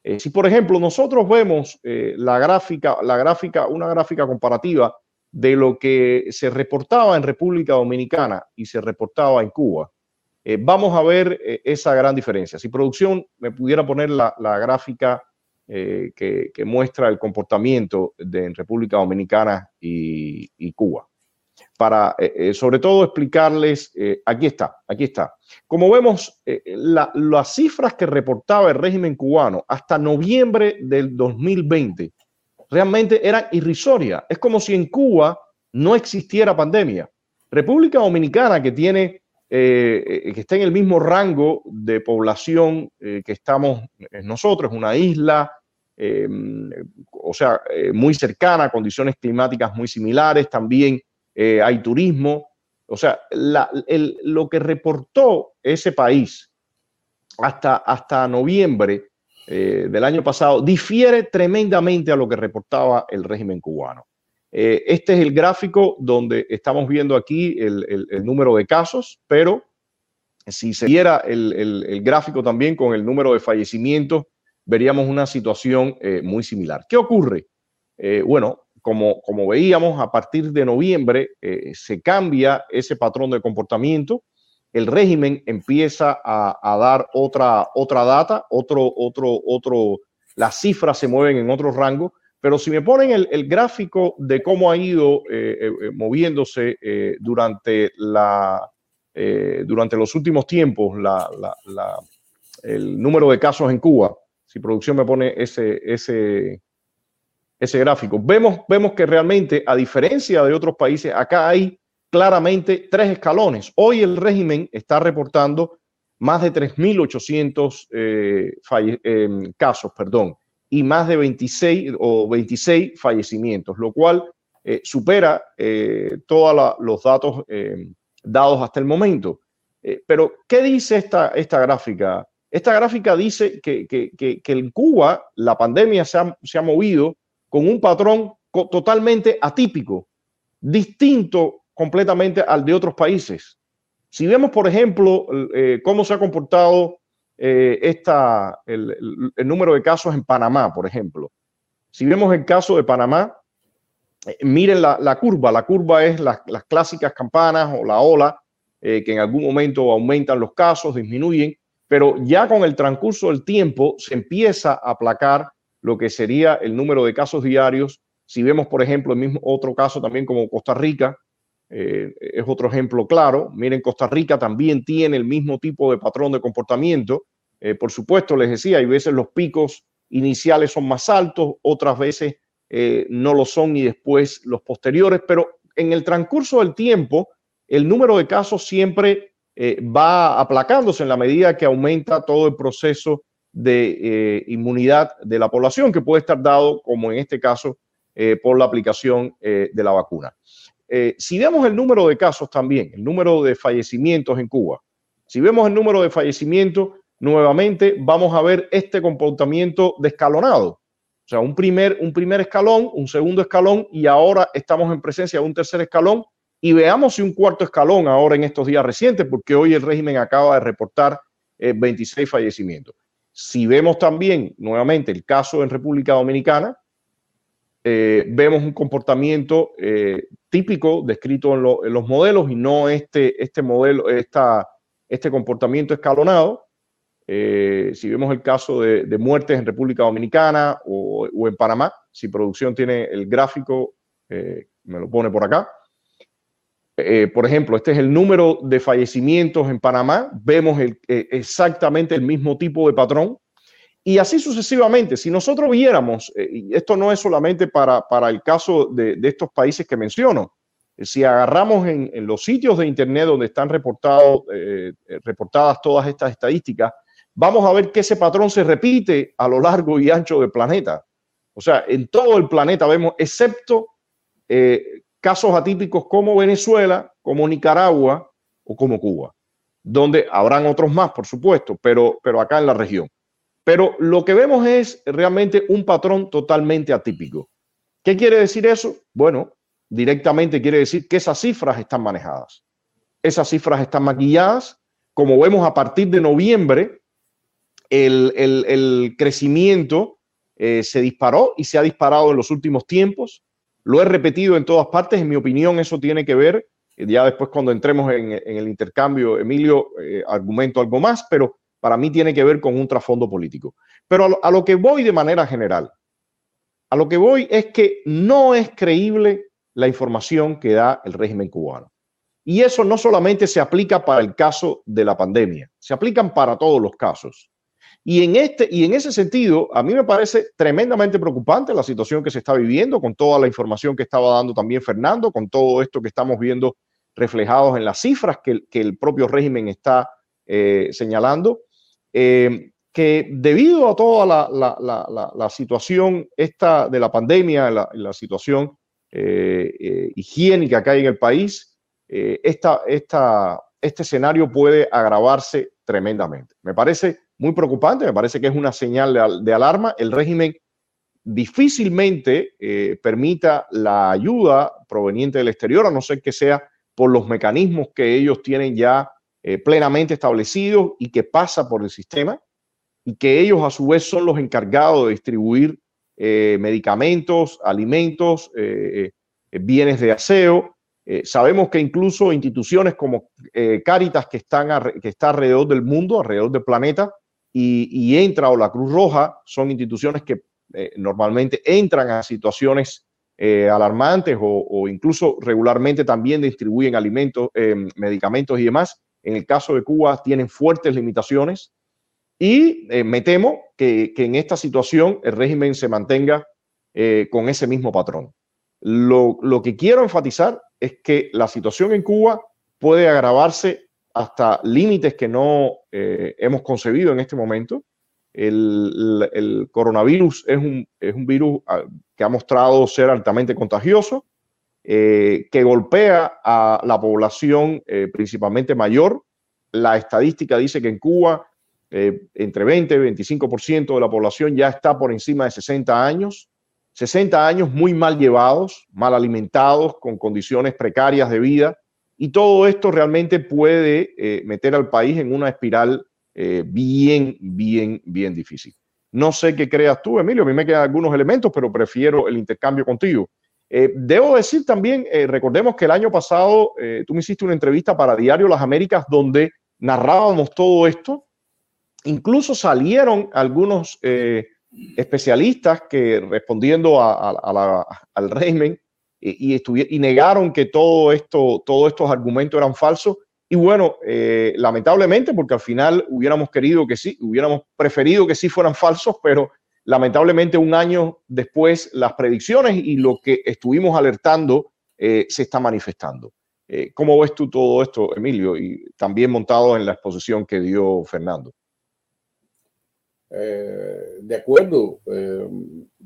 Eh, si, por ejemplo, nosotros vemos la gráfica, la gráfica, una gráfica comparativa de lo que se reportaba en República Dominicana y se reportaba en Cuba, eh, vamos a ver eh, esa gran diferencia. Si producción me pudiera poner la, gráfica eh, que, muestra el comportamiento de en República Dominicana y, Cuba, para sobre todo explicarles, aquí está, aquí está. Como vemos, las cifras que reportaba el régimen cubano hasta noviembre del 2020 realmente eran irrisorias. Es como si en Cuba no existiera pandemia. República Dominicana, que tiene, eh, que está en el mismo rango de población eh, que estamos nosotros, una isla, eh, o sea, muy cercana, condiciones climáticas muy similares, también hay turismo. O sea, lo que reportó ese país hasta, hasta noviembre eh, del año pasado difiere tremendamente a lo que reportaba el régimen cubano. Eh, este es el gráfico donde estamos viendo aquí el, número de casos, pero si se viera el, gráfico también con el número de fallecimientos, veríamos una situación eh, muy similar. ¿Qué ocurre? bueno, como, como veíamos, a partir de noviembre se cambia ese patrón de comportamiento. El régimen empieza a, dar otra, otra data, otro, otro, otro, las cifras se mueven en otro rango, pero si me ponen el, gráfico de cómo ha ido eh, eh, eh, moviéndose durante, la, durante los últimos tiempos el número de casos en Cuba, si producción me pone ese, ese, ese gráfico, vemos, vemos que realmente, a diferencia de otros países, acá hay claramente tres escalones. Hoy el régimen está reportando más de 3.800 eh, em, casos, perdón, y más de 26 o 26 fallecimientos, lo cual eh, supera eh, todos los datos em, dados hasta el momento. pero, ¿qué dice esta, esta gráfica? Esta gráfica dice que, que, en Cuba la pandemia se ha, se ha movido con un patrón totalmente atípico, distinto completamente al de otros países. Si vemos, por ejemplo, eh, cómo se ha comportado eh, esta, el, número de casos en Panamá, por ejemplo. Si vemos el caso de Panamá, eh, miren la, curva. La curva es las clásicas campanas o la ola, que en algún momento aumentan los casos, disminuyen, pero ya con el transcurso del tiempo se empieza a aplacar lo que sería el número de casos diarios. Si vemos, por ejemplo, el mismo otro caso también como Costa Rica, eh, es otro ejemplo claro. Miren, Costa Rica también tiene el mismo tipo de patrón de comportamiento. Eh, por supuesto, les decía, hay veces los picos iniciales son más altos, otras veces eh, no lo son y después los posteriores, pero en el transcurso del tiempo, el número de casos siempre va aplacándose en la medida que aumenta todo el proceso de inmunidad de la población, que puede estar dado, como en este caso, por la aplicación de la vacuna. Eh, si vemos el número de casos también, el número de fallecimientos en Cuba, si vemos el número de fallecimientos, nuevamente vamos a ver este comportamiento descalonado. O sea, un primer, un primer escalón, un segundo escalón y ahora estamos en presencia de un tercer escalón y veamos si un cuarto escalón ahora en estos días recientes, porque hoy el régimen acaba de reportar 26 eh, fallecimientos. Si vemos también nuevamente el caso en República Dominicana, eh, vemos un comportamiento eh, típico descrito en, los modelos y no este, este modelo, esta, este comportamiento escalonado. Eh, si vemos el caso de, muertes en República Dominicana o, en Panamá, si producción tiene el gráfico, me lo pone por acá. Eh, por ejemplo, este es el número de fallecimientos en Panamá, vemos eh, exactamente el mismo tipo de patrón. Y así sucesivamente, si nosotros viéramos, y esto no es solamente para, el caso de, estos países que menciono, si agarramos en, los sitios de Internet donde están reportadas todas estas estadísticas, vamos a ver que ese patrón se repite a lo largo y ancho del planeta. O sea, en todo el planeta vemos, excepto eh, casos atípicos como Venezuela, como Nicaragua o como Cuba, donde habrán otros más, por supuesto, pero, pero acá en la región. Pero lo que vemos es realmente un patrón totalmente atípico. ¿Qué quiere decir eso? Bueno, directamente quiere decir que esas cifras están manejadas. Esas cifras están maquilladas. Como vemos a partir de noviembre, el, crecimiento eh, se disparó y se ha disparado en los últimos tiempos. Lo he repetido en todas partes. En mi opinión, eso tiene que ver, eh, ya después cuando entremos en, el intercambio, Emilio, eh, argumento algo más, pero para mí tiene que ver con un trasfondo político. Pero a lo que voy de manera general, a lo que voy es que no es creíble la información que da el régimen cubano. Y eso no solamente se aplica para el caso de la pandemia, se aplican para todos los casos. Y en, este, y en ese sentido, a mí me parece tremendamente preocupante la situación que se está viviendo, con toda la información que estaba dando también Fernando, con todo esto que estamos viendo reflejados en las cifras que, el propio régimen está eh, señalando, eh, que debido a toda la, situación esta de la pandemia, la, situación eh, higiénica que hay en el país, esta, este escenario puede agravarse tremendamente. Me parece muy preocupante, me parece que es una señal de, alarma. El régimen difícilmente eh, permita la ayuda proveniente del exterior, a no ser que sea por los mecanismos que ellos tienen ya eh, plenamente establecidos y que pasa por el sistema, y que ellos a su vez son los encargados de distribuir eh, medicamentos, alimentos, bienes de aseo. sabemos que incluso instituciones como Caritas, que están que está alrededor del mundo, alrededor del planeta, y, entra o la Cruz Roja son instituciones que eh, normalmente entran a situaciones eh, alarmantes o, incluso regularmente también distribuyen alimentos, eh, medicamentos y demás. En el caso de Cuba tienen fuertes limitaciones y me temo que, en esta situación el régimen se mantenga con ese mismo patrón. Lo, lo que quiero enfatizar es que la situación en Cuba puede agravarse hasta límites que no eh, hemos concebido en este momento. El, coronavirus es un, es un, virus ah, que ha mostrado ser altamente contagioso, eh, que golpea a la población eh, principalmente mayor. La estadística dice que en Cuba entre 20 y 25% de la población ya está por encima de 60 años. 60 años muy mal llevados, mal alimentados, con condiciones precarias de vida y todo esto realmente puede eh, meter al país en una espiral eh, bien, bien, bien difícil. No sé qué creas tú, Emilio. A mí me quedan algunos elementos, pero prefiero el intercambio contigo. Eh, debo decir también, recordemos que el año pasado tú me hiciste una entrevista para Diario Las Américas donde narrábamos todo esto. Incluso salieron algunos especialistas que respondiendo al régimen y, y negaron que todo esto, todos estos argumentos eran falsos. Y bueno, eh, lamentablemente, porque al final hubiéramos querido que sí, hubiéramos preferido que sí fueran falsos, pero lamentablemente un año después las predicciones y lo que estuvimos alertando eh, se está manifestando. Eh, ¿Cómo ves tú todo esto, Emilio? Y también montado en la exposición que dio Fernando. de acuerdo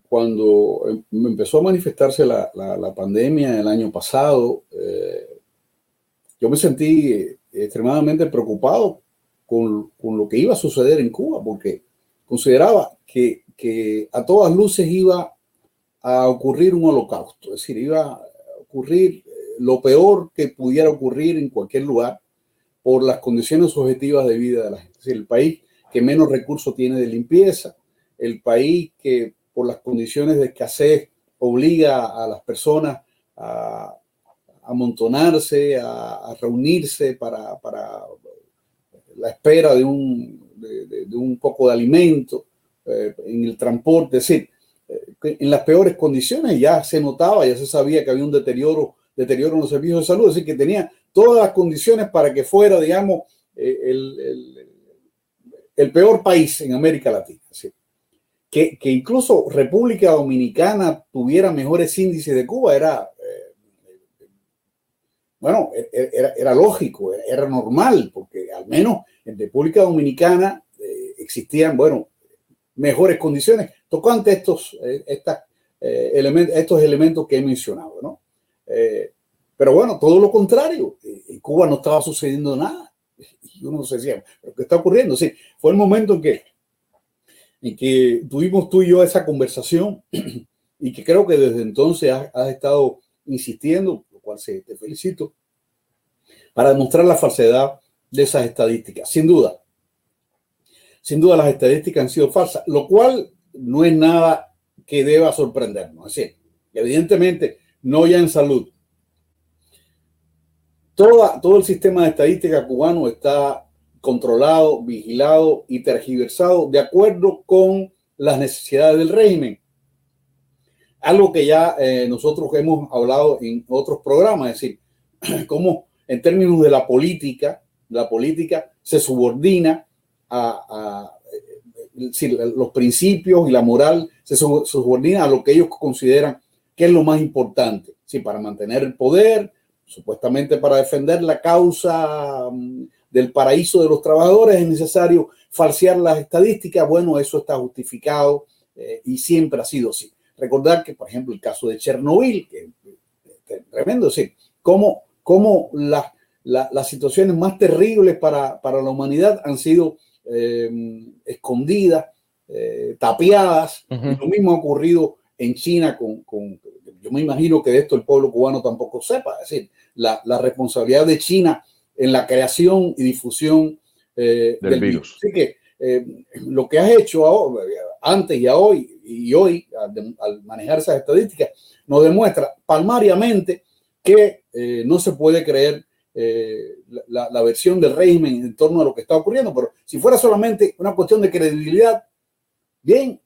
cuando em, empezó a manifestarse la, la, pandemia el año pasado, eh, yo me sentí extremadamente preocupado con, con, lo que iba a suceder en Cuba, porque consideraba que, que, a todas luces iba a ocurrir un holocausto, es decir, iba a ocurrir eh, lo peor que pudiera ocurrir en cualquier lugar por las condiciones objetivas de vida de la gente. Es decir, el país que menos recursos tiene de limpieza, el país que por las condiciones de escasez, obliga a las personas a amontonarse, a, reunirse para, la espera de un, poco de alimento, eh, en el transporte, es decir, eh, en las peores condiciones ya se notaba, ya se sabía que había un deterioro deterioro en los servicios de salud, así que tenía todas las condiciones para que fuera, digamos, eh, el, peor país en América Latina. Que, que, incluso República Dominicana tuviera mejores índices de Cuba era, eh, bueno, e, e, era, era, lógico, era normal, porque al menos en República Dominicana eh, existían, bueno, mejores condiciones tocante estos, estas, elementos, estos elementos que he mencionado, ¿no? pero bueno, todo lo contrario, en Cuba no estaba sucediendo nada y uno se decía, ¿pero qué está ocurriendo? Sí, fue el momento en que, en que tuvimos tú y yo esa conversación <clears throat> y que creo que desde entonces has, estado insistiendo, lo cual te felicito, para demostrar la falsedad de esas estadísticas. Sin duda, sin duda las estadísticas han sido falsas, lo cual no es nada que deba sorprendernos. Así, evidentemente, no ya en salud, todo el sistema de estadística cubano está controlado, vigilado y tergiversado de acuerdo con las necesidades del régimen. Algo que ya eh, nosotros hemos hablado en otros programas, es decir, <clears throat> cómo en términos de la política, la política se subordina a, los principios y la moral se subordina a lo que ellos consideran que es lo más importante, ¿sí? para mantener el poder, supuestamente para defender la causa mm, del paraíso de los trabajadores es necesario falsear las estadísticas. Bueno, eso está justificado eh, y siempre ha sido así. Recordar que, por ejemplo, el caso de Chernobyl, que es tremendo, sí, cómo, cómo las situaciones más terribles para, para, la humanidad han sido eh, escondidas, eh, tapiadas. Lo mismo ha ocurrido en China con, con, yo me imagino que de esto el pueblo cubano tampoco sepa, es decir, la, la responsabilidad de China en la creación y difusión eh, del, virus. Así que eh, lo que has hecho antes y hoy y hoy al, manejar esas estadísticas nos demuestra palmariamente que eh, no se puede creer la, la, versión del régimen en torno a lo que está ocurriendo, pero si fuera solamente una cuestión de credibilidad, bien,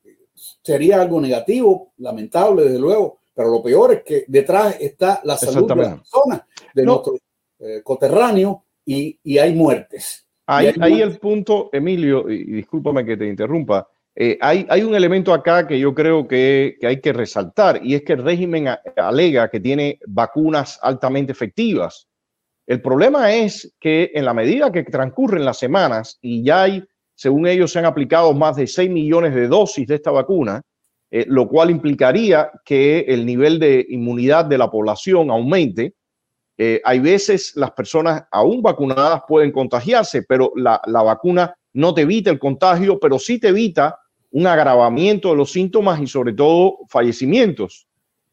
sería algo negativo, lamentable desde luego, pero lo peor es que detrás está la salud de la persona, de nuestro eh, coterráneo, y, y, hay muertes. Ahí, hay el punto, Emilio, y, discúlpame que te interrumpa, eh, hay, hay, un elemento acá que yo creo que, que, hay que resaltar, y es que el régimen alega que tiene vacunas altamente efectivas. El problema es que en la medida que transcurren las semanas y ya hay, según ellos, se han aplicado más de 6 millones de dosis de esta vacuna, eh, lo cual implicaría que el nivel de inmunidad de la población aumente. Eh, hay veces las personas aún vacunadas pueden contagiarse, pero la, vacuna no te evita el contagio, pero sí te evita un agravamiento de los síntomas y sobre todo fallecimientos.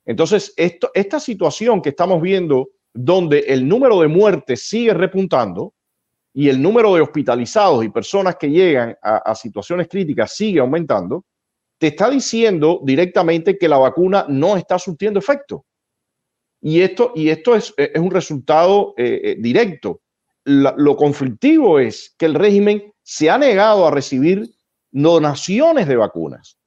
Entonces, esto, esta situación que estamos viendo, donde el número de muertes sigue repuntando y el número de hospitalizados y personas que llegan a situaciones críticas sigue aumentando, te está diciendo directamente que la vacuna no está surtiendo efecto. Y esto, y esto es, un resultado eh, eh, directo. lo conflictivo es que el régimen se ha negado a recibir donaciones de vacunas,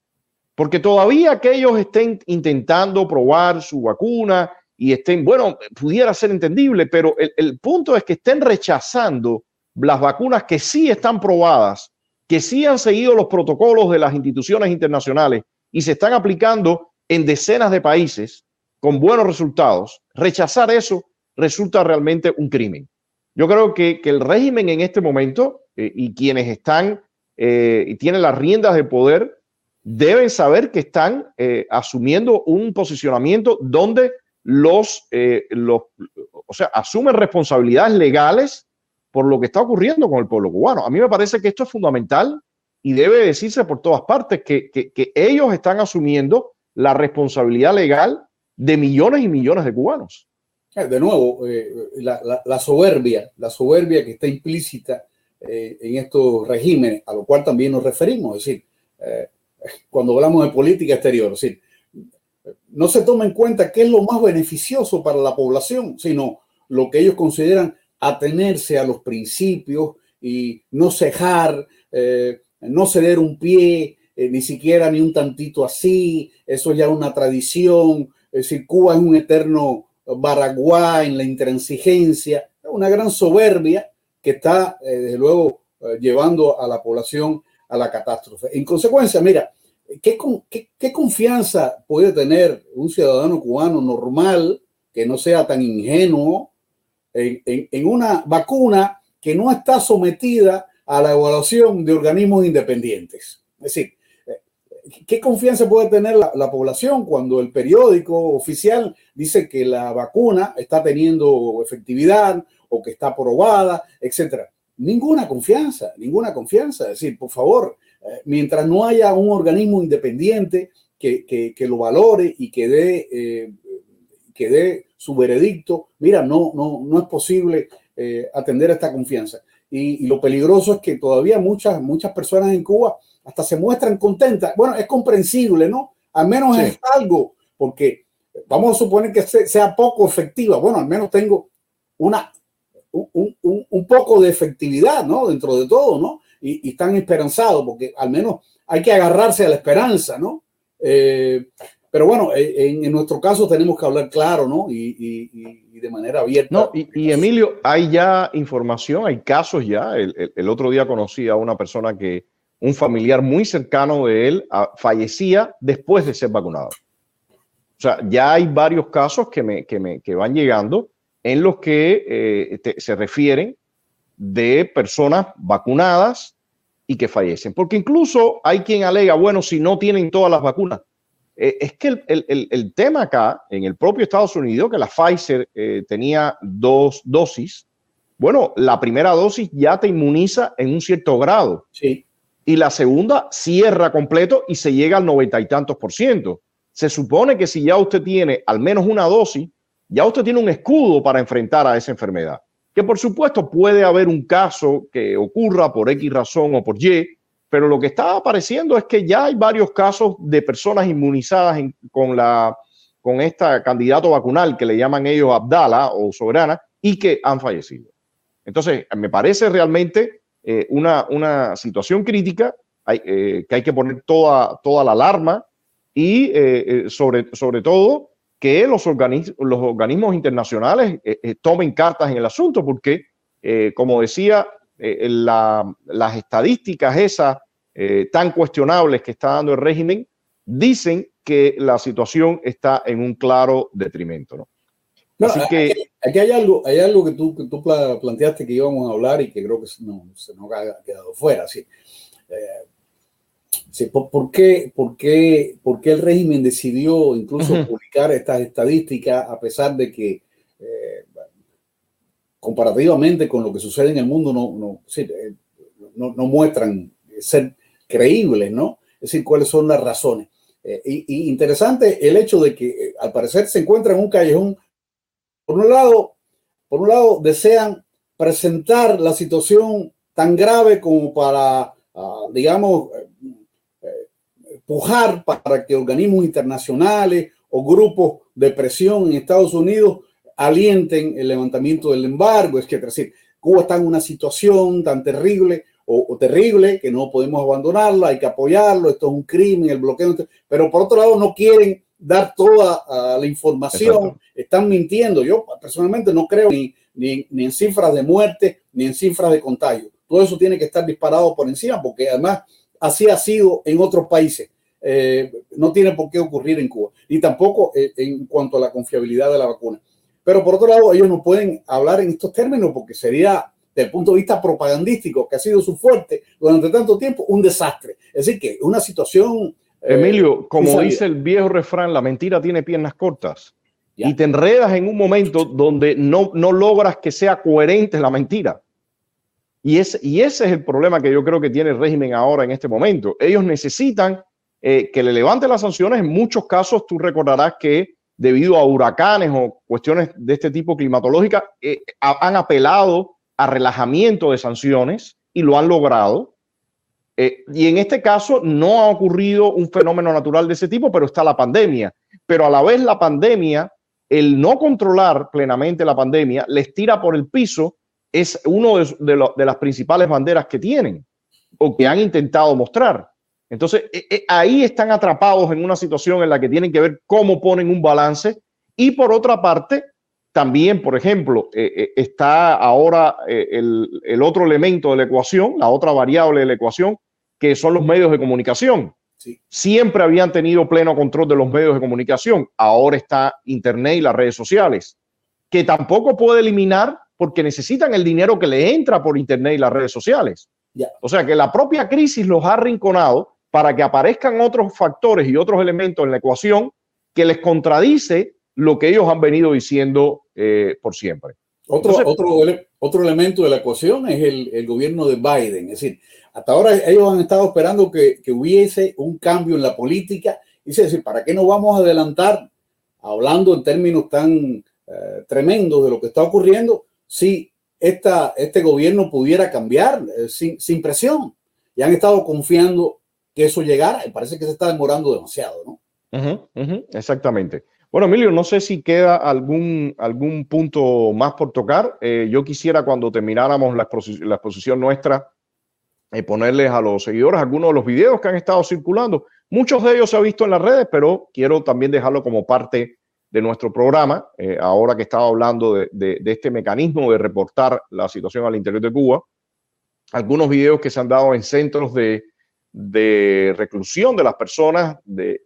porque todavía que ellos estén intentando probar su vacuna y estén, bueno, pudiera ser entendible, pero el, el punto es que estén rechazando las vacunas que sí están probadas que sí han seguido los protocolos de las instituciones internacionales y se están aplicando en decenas de países con buenos resultados, rechazar eso resulta realmente un crimen. Yo creo que, el régimen en este momento eh, y quienes están eh, y tienen las riendas de poder deben saber que están eh, asumiendo un posicionamiento donde los, los, o sea, asumen responsabilidades legales por lo que está ocurriendo con el pueblo cubano. A mí me parece que esto es fundamental y debe decirse por todas partes que, ellos están asumiendo la responsabilidad legal de millones y millones de cubanos. Eh, de nuevo, eh, la, soberbia, la soberbia que está implícita eh, en estos regímenes, a lo cual también nos referimos, es decir, cuando hablamos de política exterior, es decir, no se toma en cuenta qué es lo más beneficioso para la población, sino lo que ellos consideran atenerse a los principios y no cejar, no ceder un pie, ni siquiera ni un tantito así, eso ya es una tradición, es decir, Cuba es un eterno Baraguá, en la intransigencia, una gran soberbia que está, eh, desde luego, eh, llevando a la población a la catástrofe. En consecuencia, mira, ¿qué, qué, confianza puede tener un ciudadano cubano normal que no sea tan ingenuo en, en una vacuna que no está sometida a la evaluación de organismos independientes? Es decir, ¿qué confianza puede tener la, población cuando el periódico oficial dice que la vacuna está teniendo efectividad o que está aprobada, etcétera? Ninguna confianza, ninguna confianza. Es decir, por favor, eh, mientras no haya un organismo independiente que, lo valore y que dé, eh, que dé su veredicto, mira, no, no, no es posible eh, atender a esta confianza. Y, y, lo peligroso es que todavía muchas, muchas personas en Cuba hasta se muestran contentas. Bueno, es comprensible, ¿no? Al menos es algo, porque vamos a suponer que sea poco efectiva. Bueno, al menos tengo una, un, un, poco de efectividad, ¿no? Dentro de todo, ¿no? Y, están esperanzados, porque al menos hay que agarrarse a la esperanza, ¿no? Eh, pero bueno, eh, en, en, nuestro caso tenemos que hablar claro, ¿no? Y, y, y de manera abierta. No, y, Emilio, hay ya información, hay casos ya. El, el, el, otro día conocí a una persona que un familiar muy cercano de él ah, fallecía después de ser vacunado. O sea, ya hay varios casos que, me, que, me, que van llegando en los que eh, se refieren de personas vacunadas y que fallecen. Porque incluso hay quien alega, bueno, si no tienen todas las vacunas. Eh, es que el, el, el, tema acá, en el propio Estados Unidos, que la Pfizer eh, tenía dos dosis, bueno, la primera dosis ya te inmuniza en un cierto grado. Sí y la segunda cierra completo y se llega al noventa y tantos por ciento. Se supone que si ya usted tiene al menos una dosis, ya usted tiene un escudo para enfrentar a esa enfermedad. Que por supuesto puede haber un caso que ocurra por X razón o por Y, pero lo que está apareciendo es que ya hay varios casos de personas inmunizadas con, la, con este candidato vacunal que le llaman ellos Abdala o Soberana y que han fallecido. Entonces, me parece realmente eh, una, una, situación crítica, hay, eh, que hay que poner toda, toda la alarma y eh, sobre, sobre todo que los, los organismos internacionales tomen cartas en el asunto, porque, como decía, la, las estadísticas esas tan cuestionables que está dando el régimen dicen que la situación está en un claro detrimento. ¿no? Así que, aquí, hay algo, hay algo que tú, que tú planteaste que íbamos a hablar y que creo que no, se nos ha quedado fuera. Sí. Eh, sí ¿por, qué, por, qué, ¿Por qué el régimen decidió incluso publicar estas estadísticas a pesar de que eh, comparativamente con lo que sucede en el mundo no, no, sí, eh, no, no, muestran ser creíbles, ¿no? Es decir, cuáles son las razones. y, y, interesante el hecho de que al parecer se encuentra en un callejón por un lado, por un lado desean presentar la situación tan grave como para, ah, digamos, eh, pujar para que organismos internacionales o grupos de presión en Estados Unidos alienten el levantamiento del embargo. Es que, es decir, Cuba está en una situación tan terrible o, terrible que no podemos abandonarla, hay que apoyarlo, esto es un crimen, el bloqueo. Pero por otro lado, no quieren dar toda ah, la información, están mintiendo. Yo personalmente no creo ni, ni, en cifras de muerte ni en cifras de contagio. Todo eso tiene que estar disparado por encima porque además así ha sido en otros países. Eh, no tiene por qué ocurrir en Cuba, ni tampoco eh, en cuanto a la confiabilidad de la vacuna. Pero por otro lado, ellos no pueden hablar en estos términos porque sería, desde el punto de vista propagandístico, que ha sido su fuerte durante tanto tiempo, un desastre. Es decir, que una situación Emilio, como dice el viejo refrán, la mentira tiene piernas cortas. Y te enredas en un momento donde no, no logras que sea coherente la mentira. Y, es, y ese es el problema que yo creo que tiene el régimen ahora en este momento. Ellos necesitan eh, que le levante las sanciones. En muchos casos tú recordarás que debido a huracanes o cuestiones de este tipo climatológicas, eh, han apelado a relajamiento de sanciones y lo han logrado. Eh, y en este caso no ha ocurrido un fenómeno natural de ese tipo, pero está la pandemia. Pero a la vez la pandemia, el no controlar plenamente la pandemia, les tira por el piso, es uno de, las principales banderas que tienen o que han intentado mostrar. Entonces, eh, eh, ahí están atrapados en una situación en la que tienen que ver cómo ponen un balance y por otra parte, también, por ejemplo, eh, eh, está ahora eh, el, otro elemento de la ecuación, la otra variable de la ecuación, que son los medios de comunicación. Siempre habían tenido pleno control de los medios de comunicación. Ahora está Internet y las redes sociales, que tampoco puede eliminar porque necesitan el dinero que le entra por Internet y las redes sociales. O sea que la propia crisis los ha arrinconado para que aparezcan otros factores y otros elementos en la ecuación que les contradice lo que ellos han venido diciendo eh, por siempre. Otro, otro, otro elemento de la ecuación es el, el, gobierno de Biden. Es decir, hasta ahora ellos han estado esperando que, que hubiese un cambio en la política. Y es decir, ¿para qué nos vamos a adelantar hablando en términos tan eh, tremendos de lo que está ocurriendo si esta, este gobierno pudiera cambiar eh, sin, sin presión? Y han estado confiando que eso llegara y parece que se está demorando demasiado, ¿no? exactamente. Bueno, Emilio, no sé si queda algún, algún punto más por tocar. Eh, yo quisiera cuando termináramos la, exposición, nuestra eh, ponerles a los seguidores algunos de los videos que han estado circulando. Muchos de ellos se han visto en las redes, pero quiero también dejarlo como parte de nuestro programa, eh, ahora que estaba hablando de, este mecanismo de reportar la situación al interior de Cuba. Algunos videos que se han dado en centros de, reclusión de las personas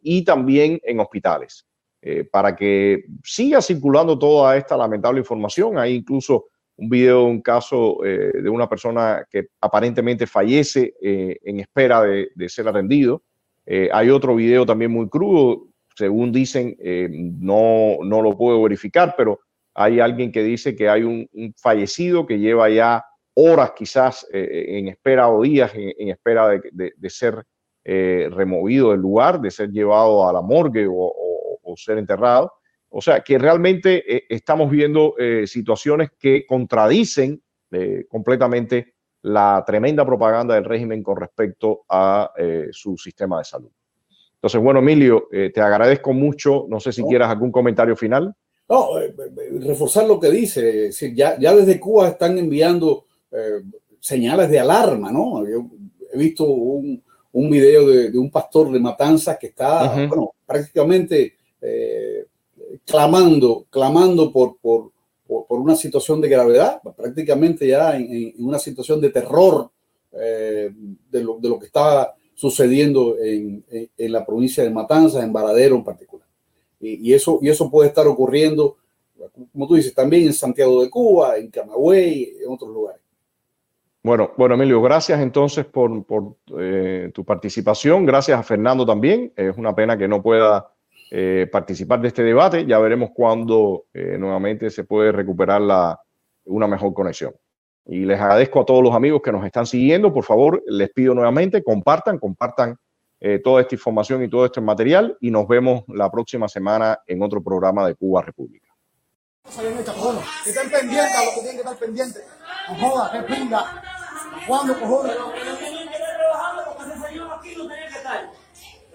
y también en hospitales. Eh, para que siga circulando toda esta lamentable información. Hay incluso un video, un caso eh, de una persona que aparentemente fallece eh, en espera de, ser atendido. hay otro video también muy crudo, según dicen, no, no lo puedo verificar, pero hay alguien que dice que hay un, fallecido que lleva ya horas quizás en espera o días en, espera de, de ser removido del lugar, de ser llevado a la morgue o, o ser enterrado. O sea, que realmente eh, estamos viendo eh, situaciones que contradicen eh, completamente la tremenda propaganda del régimen con respecto a su sistema de salud. Entonces, bueno, Emilio, te agradezco mucho. No sé si quieras algún comentario final. No, reforzar lo que dice. ya, ya desde Cuba están enviando señales de alarma, ¿no? Yo he visto un, un video de, un pastor de Matanzas que está, bueno, prácticamente eh, clamando, clamando por, por, por, una situación de gravedad, prácticamente ya en, una situación de terror eh, de, lo, de, lo, que está sucediendo en, en, la provincia de Matanzas, en Varadero en particular. Y, y, eso, y eso puede estar ocurriendo, como tú dices, también en Santiago de Cuba, en Camagüey, en otros lugares. Bueno, bueno, Emilio, gracias entonces por, por eh, tu participación. Gracias a Fernando también. Es una pena que no pueda eh, participar de este debate. Ya veremos cuándo eh, nuevamente se puede recuperar la, una mejor conexión. Y les agradezco a todos los amigos que nos están siguiendo. Por favor, les pido nuevamente, compartan, compartan eh, toda esta información y todo este material y nos vemos la próxima semana en otro programa de Cuba República. estén pendientes a lo que tienen que estar pendientes. No joda, que pinga. ¿Cuándo, cojones?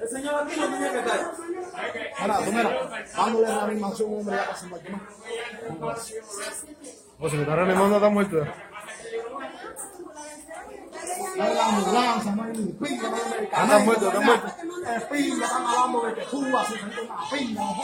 El señor aquí no tenía que estar. Tú mira, dándole la animación, hombre, ya pasando aquí más. O se me está reanimando, está muerto. Dale la ambulancia, pinga, Está muerto, está muerto. Pinga, están hablando de que Cuba se sentó una pinga, no.